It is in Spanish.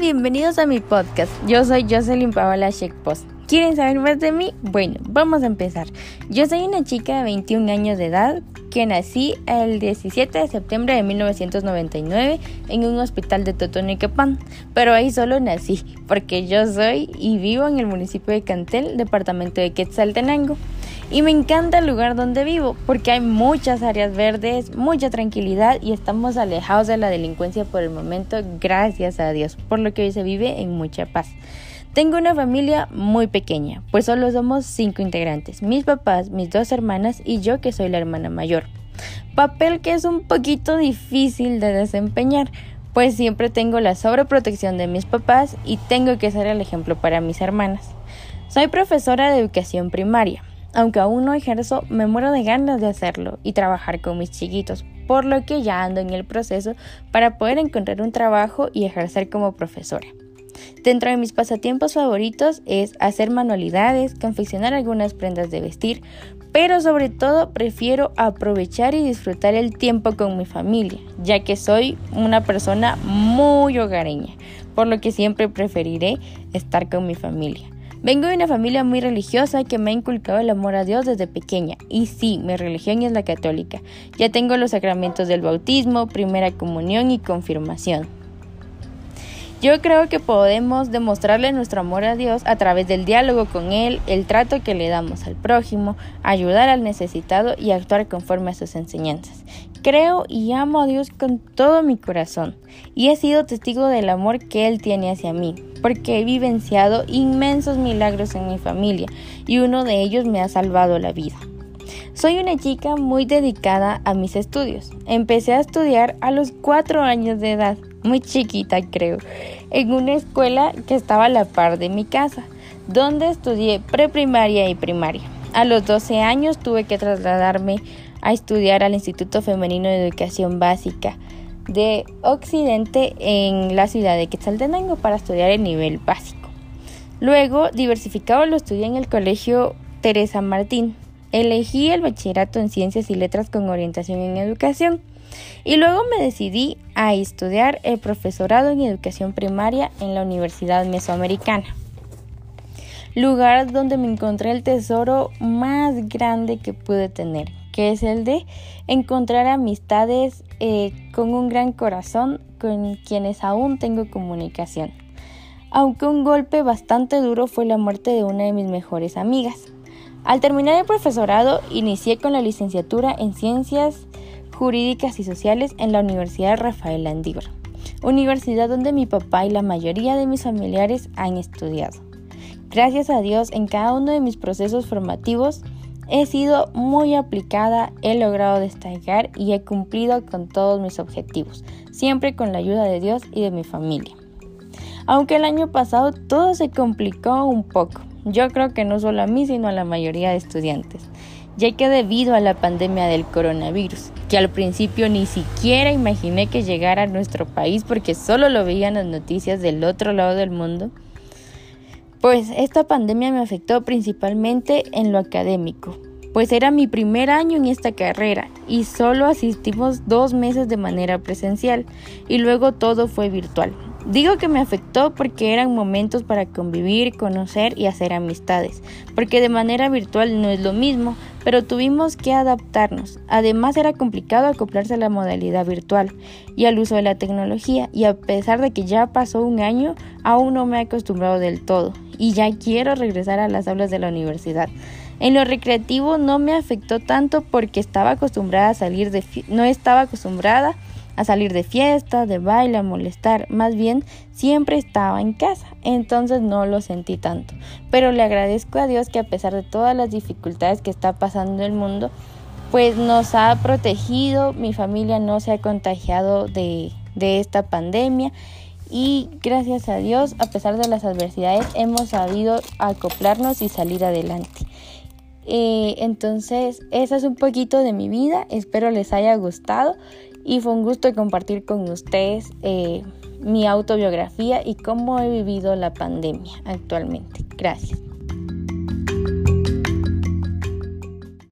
Bienvenidos a mi podcast. Yo soy Jocelyn Paola Post. ¿Quieren saber más de mí? Bueno, vamos a empezar. Yo soy una chica de 21 años de edad que nací el 17 de septiembre de 1999 en un hospital de Totonicapán, pero ahí solo nací porque yo soy y vivo en el municipio de Cantel, departamento de Quetzaltenango. Y me encanta el lugar donde vivo porque hay muchas áreas verdes, mucha tranquilidad y estamos alejados de la delincuencia por el momento, gracias a Dios, por lo que hoy se vive en mucha paz. Tengo una familia muy pequeña, pues solo somos cinco integrantes, mis papás, mis dos hermanas y yo que soy la hermana mayor. Papel que es un poquito difícil de desempeñar, pues siempre tengo la sobreprotección de mis papás y tengo que ser el ejemplo para mis hermanas. Soy profesora de educación primaria aunque aún no ejerzo, me muero de ganas de hacerlo y trabajar con mis chiquitos, por lo que ya ando en el proceso para poder encontrar un trabajo y ejercer como profesora. Dentro de mis pasatiempos favoritos es hacer manualidades, confeccionar algunas prendas de vestir, pero sobre todo prefiero aprovechar y disfrutar el tiempo con mi familia, ya que soy una persona muy hogareña, por lo que siempre preferiré estar con mi familia. Vengo de una familia muy religiosa que me ha inculcado el amor a Dios desde pequeña. Y sí, mi religión es la católica. Ya tengo los sacramentos del bautismo, primera comunión y confirmación. Yo creo que podemos demostrarle nuestro amor a Dios a través del diálogo con Él, el trato que le damos al prójimo, ayudar al necesitado y actuar conforme a sus enseñanzas. Creo y amo a Dios con todo mi corazón y he sido testigo del amor que Él tiene hacia mí, porque he vivenciado inmensos milagros en mi familia y uno de ellos me ha salvado la vida. Soy una chica muy dedicada a mis estudios. Empecé a estudiar a los cuatro años de edad muy chiquita creo, en una escuela que estaba a la par de mi casa, donde estudié preprimaria y primaria. A los 12 años tuve que trasladarme a estudiar al Instituto Femenino de Educación Básica de Occidente en la ciudad de Quetzaltenango para estudiar el nivel básico. Luego, diversificado, lo estudié en el Colegio Teresa Martín. Elegí el bachillerato en Ciencias y Letras con orientación en Educación y luego me decidí a estudiar el profesorado en educación primaria en la Universidad Mesoamericana, lugar donde me encontré el tesoro más grande que pude tener, que es el de encontrar amistades eh, con un gran corazón con quienes aún tengo comunicación. Aunque un golpe bastante duro fue la muerte de una de mis mejores amigas. Al terminar el profesorado, inicié con la licenciatura en Ciencias Jurídicas y Sociales en la Universidad Rafael Landívar, universidad donde mi papá y la mayoría de mis familiares han estudiado. Gracias a Dios, en cada uno de mis procesos formativos he sido muy aplicada, he logrado destacar y he cumplido con todos mis objetivos, siempre con la ayuda de Dios y de mi familia. Aunque el año pasado todo se complicó un poco, yo creo que no solo a mí, sino a la mayoría de estudiantes ya que debido a la pandemia del coronavirus, que al principio ni siquiera imaginé que llegara a nuestro país porque solo lo veían las noticias del otro lado del mundo, pues esta pandemia me afectó principalmente en lo académico, pues era mi primer año en esta carrera y solo asistimos dos meses de manera presencial y luego todo fue virtual. Digo que me afectó porque eran momentos para convivir, conocer y hacer amistades, porque de manera virtual no es lo mismo, pero tuvimos que adaptarnos. Además era complicado acoplarse a la modalidad virtual y al uso de la tecnología, y a pesar de que ya pasó un año, aún no me he acostumbrado del todo, y ya quiero regresar a las aulas de la universidad. En lo recreativo no me afectó tanto porque estaba acostumbrada a salir de no estaba acostumbrada salir de fiesta, de baile, a molestar, más bien siempre estaba en casa, entonces no lo sentí tanto. Pero le agradezco a Dios que a pesar de todas las dificultades que está pasando el mundo, pues nos ha protegido, mi familia no se ha contagiado de, de esta pandemia. Y gracias a Dios, a pesar de las adversidades, hemos sabido acoplarnos y salir adelante. Eh, entonces, esa es un poquito de mi vida, espero les haya gustado y fue un gusto compartir con ustedes eh, mi autobiografía y cómo he vivido la pandemia actualmente. Gracias.